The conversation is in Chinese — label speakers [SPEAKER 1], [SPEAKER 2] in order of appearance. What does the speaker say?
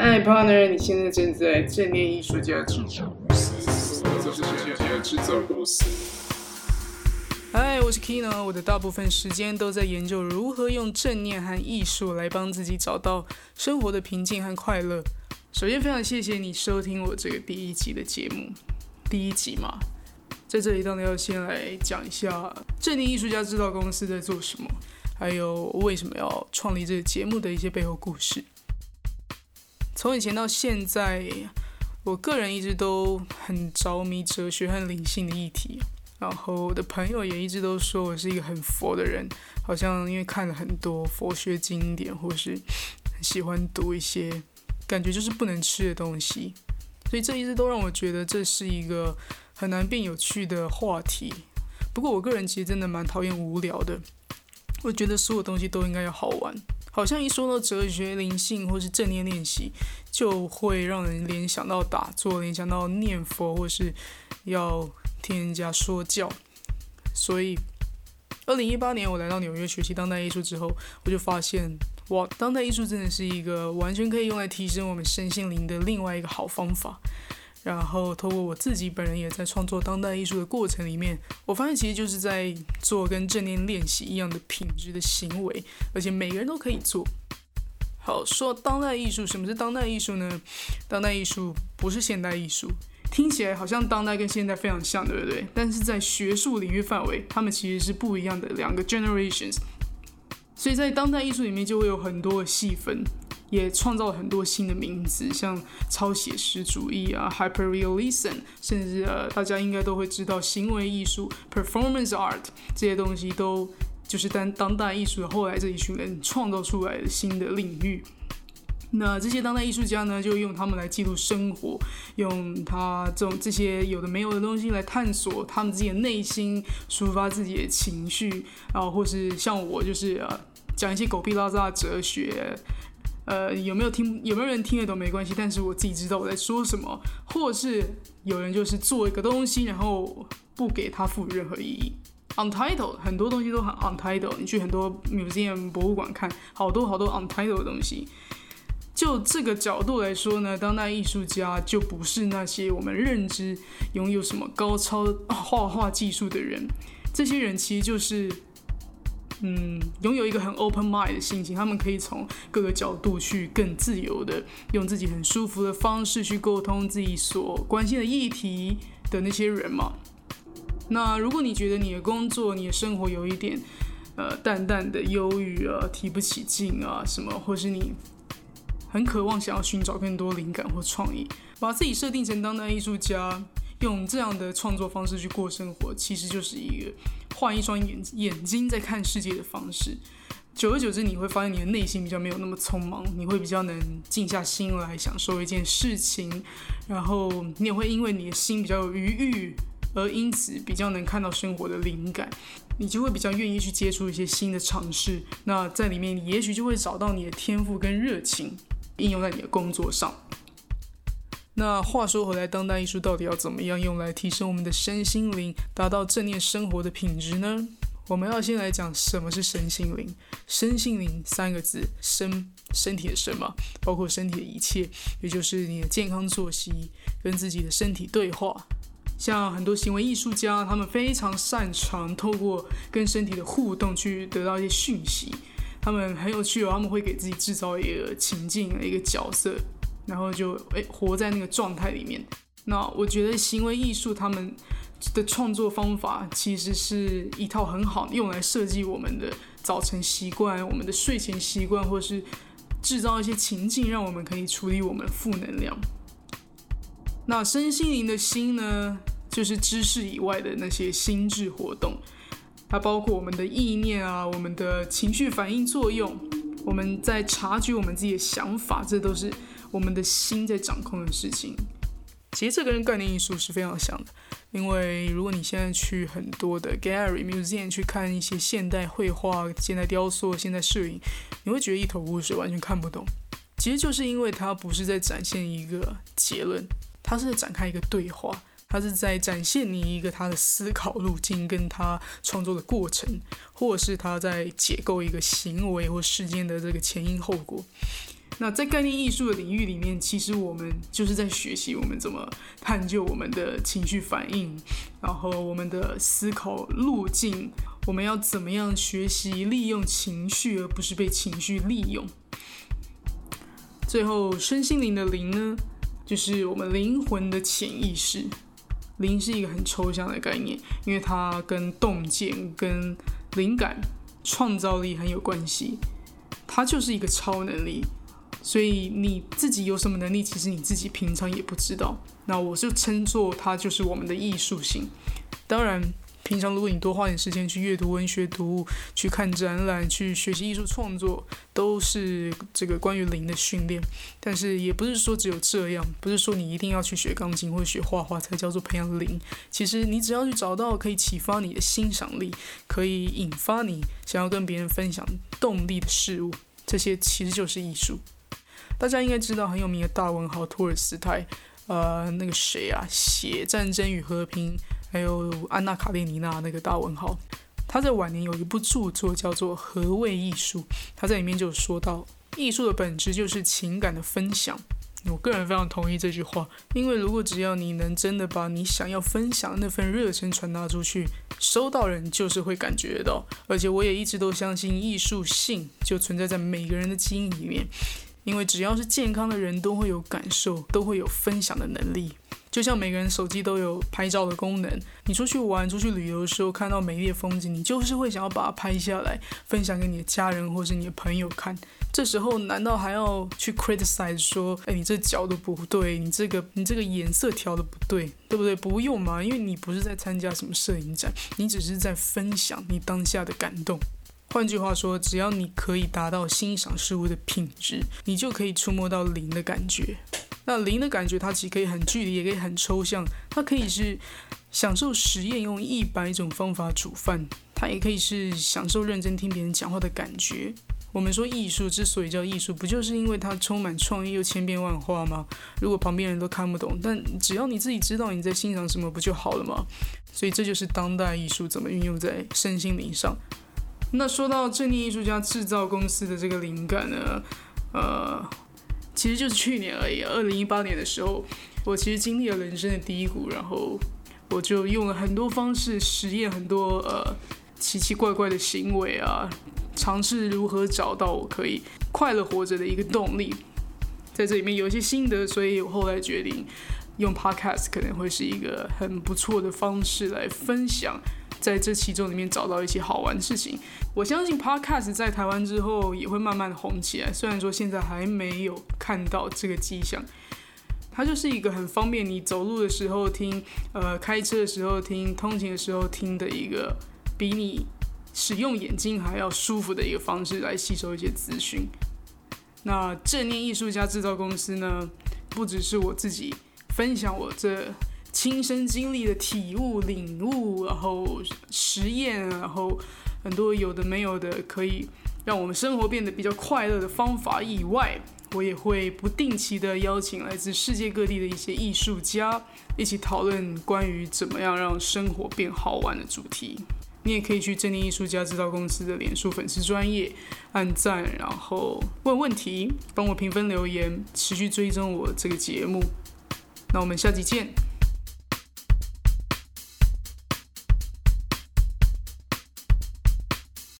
[SPEAKER 1] 嗨，partner，你现在正在正念艺术家制造公司，这是艺术家制造公司。嗨，我是 Kino，我的大部分时间都在研究如何用正念和艺术来帮自己找到生活的平静和快乐。首先，非常谢谢你收听我这个第一集的节目，第一集嘛，在这里当然要先来讲一下正念艺术家制造公司在做什么，还有为什么要创立这个节目的一些背后故事。从以前到现在，我个人一直都很着迷哲学和灵性的议题。然后我的朋友也一直都说我是一个很佛的人，好像因为看了很多佛学经典，或是喜欢读一些感觉就是不能吃的东西。所以这一直都让我觉得这是一个很难变有趣的话题。不过我个人其实真的蛮讨厌无聊的，我觉得所有东西都应该要好玩。好像一说到哲学、灵性或是正念练习，就会让人联想到打坐，联想到念佛，或是要听人家说教。所以，二零一八年我来到纽约学习当代艺术之后，我就发现，哇，当代艺术真的是一个完全可以用来提升我们身心灵的另外一个好方法。然后，透过我自己本人也在创作当代艺术的过程里面，我发现其实就是在做跟正念练习一样的品质的行为，而且每个人都可以做。好，说当代艺术，什么是当代艺术呢？当代艺术不是现代艺术，听起来好像当代跟现代非常像，对不对？但是在学术领域范围，他们其实是不一样的两个 generations。所以在当代艺术里面就会有很多的细分。也创造了很多新的名字，像超写实主义啊，hyperrealism，甚至呃，大家应该都会知道行为艺术 （performance art） 这些东西，都就是当当代艺术后来这一群人创造出来的新的领域。那这些当代艺术家呢，就用他们来记录生活，用他这种这些有的没有的东西来探索他们自己的内心，抒发自己的情绪，然后或是像我，就是呃，讲一些狗屁拉杂的哲学。呃，有没有听？有没有人听得懂没关系，但是我自己知道我在说什么。或是有人就是做一个东西，然后不给他赋予任何意义。Untitled 很多东西都很 Untitled，你去很多 museum 博物馆看，好多好多 Untitled 的东西。就这个角度来说呢，当代艺术家就不是那些我们认知拥有什么高超画画技术的人，这些人其实就是。嗯，拥有一个很 open mind 的心情，他们可以从各个角度去更自由的用自己很舒服的方式去沟通自己所关心的议题的那些人嘛。那如果你觉得你的工作、你的生活有一点呃淡淡的忧郁啊、提不起劲啊什么，或是你很渴望想要寻找更多灵感或创意，把自己设定成当代艺术家。用这样的创作方式去过生活，其实就是一个换一双眼眼睛在看世界的方式。久而久之，你会发现你的内心比较没有那么匆忙，你会比较能静下心来享受一件事情，然后你也会因为你的心比较有余裕，而因此比较能看到生活的灵感，你就会比较愿意去接触一些新的尝试。那在里面，你也许就会找到你的天赋跟热情，应用在你的工作上。那话说回来，当代艺术到底要怎么样用来提升我们的身心灵，达到正念生活的品质呢？我们要先来讲什么是身心灵。身心灵三个字，身身体的身嘛，包括身体的一切，也就是你的健康作息，跟自己的身体对话。像很多行为艺术家，他们非常擅长透过跟身体的互动去得到一些讯息。他们很有趣哦，他们会给自己制造一个情境，一个角色。然后就诶活在那个状态里面。那我觉得行为艺术他们的创作方法其实是一套很好用来设计我们的早晨习惯、我们的睡前习惯，或是制造一些情境，让我们可以处理我们负能量。那身心灵的心呢，就是知识以外的那些心智活动，它包括我们的意念啊，我们的情绪反应作用，我们在察觉我们自己的想法，这都是。我们的心在掌控的事情，其实这个跟概念艺术是非常像的。因为如果你现在去很多的 gallery museum 去看一些现代绘画、现代雕塑、现代摄影，你会觉得一头雾水，完全看不懂。其实就是因为它不是在展现一个结论，它是在展开一个对话，它是在展现你一个他的思考路径跟他创作的过程，或者是他在解构一个行为或事件的这个前因后果。那在概念艺术的领域里面，其实我们就是在学习我们怎么探究我们的情绪反应，然后我们的思考路径，我们要怎么样学习利用情绪，而不是被情绪利用。最后，身心灵的灵呢，就是我们灵魂的潜意识。灵是一个很抽象的概念，因为它跟洞见、跟灵感、创造力很有关系。它就是一个超能力，所以你自己有什么能力，其实你自己平常也不知道。那我就称作它就是我们的艺术性。当然。平常如果你多花点时间去阅读文学读物、去看展览、去学习艺术创作，都是这个关于灵的训练。但是也不是说只有这样，不是说你一定要去学钢琴或者学画画才叫做培养灵。其实你只要去找到可以启发你的欣赏力、可以引发你想要跟别人分享动力的事物，这些其实就是艺术。大家应该知道很有名的大文豪托尔斯泰，呃，那个谁啊，写《战争与和平》。还有安娜·卡列尼娜那个大文豪，他在晚年有一部著作叫做《何谓艺术》，他在里面就说到，艺术的本质就是情感的分享。我个人非常同意这句话，因为如果只要你能真的把你想要分享的那份热忱传达出去，收到人就是会感觉到。而且我也一直都相信，艺术性就存在在每个人的基因里面，因为只要是健康的人都会有感受，都会有分享的能力。就像每个人手机都有拍照的功能，你出去玩、出去旅游的时候看到美丽的风景，你就是会想要把它拍下来，分享给你的家人或是你的朋友看。这时候难道还要去 criticize 说，哎，你这角度不对，你这个你这个颜色调的不对，对不对？不用嘛，因为你不是在参加什么摄影展，你只是在分享你当下的感动。换句话说，只要你可以达到欣赏事物的品质，你就可以触摸到零的感觉。那零的感觉，它其实可以很具体，也可以很抽象。它可以是享受实验，用一百种方法煮饭；它也可以是享受认真听别人讲话的感觉。我们说艺术之所以叫艺术，不就是因为它充满创意又千变万化吗？如果旁边人都看不懂，但只要你自己知道你在欣赏什么，不就好了吗？所以这就是当代艺术怎么运用在身心灵上。那说到正念艺术家制造公司的这个灵感呢，呃。其实就是去年而已，二零一八年的时候，我其实经历了人生的低谷，然后我就用了很多方式实验很多呃奇奇怪怪的行为啊，尝试如何找到我可以快乐活着的一个动力，在这里面有一些心得，所以我后来决定用 podcast 可能会是一个很不错的方式来分享。在这其中里面找到一些好玩的事情，我相信 Podcast 在台湾之后也会慢慢的红起来。虽然说现在还没有看到这个迹象，它就是一个很方便你走路的时候听，呃，开车的时候听，通勤的时候听的一个比你使用眼睛还要舒服的一个方式来吸收一些资讯。那正念艺术家制造公司呢，不只是我自己分享我这。亲身经历的体悟、领悟，然后实验，然后很多有的没有的，可以让我们生活变得比较快乐的方法以外，我也会不定期的邀请来自世界各地的一些艺术家，一起讨论关于怎么样让生活变好玩的主题。你也可以去正念艺术家制造公司的脸书粉丝专业按赞，然后问问题，帮我评分留言，持续追踪我这个节目。那我们下期见。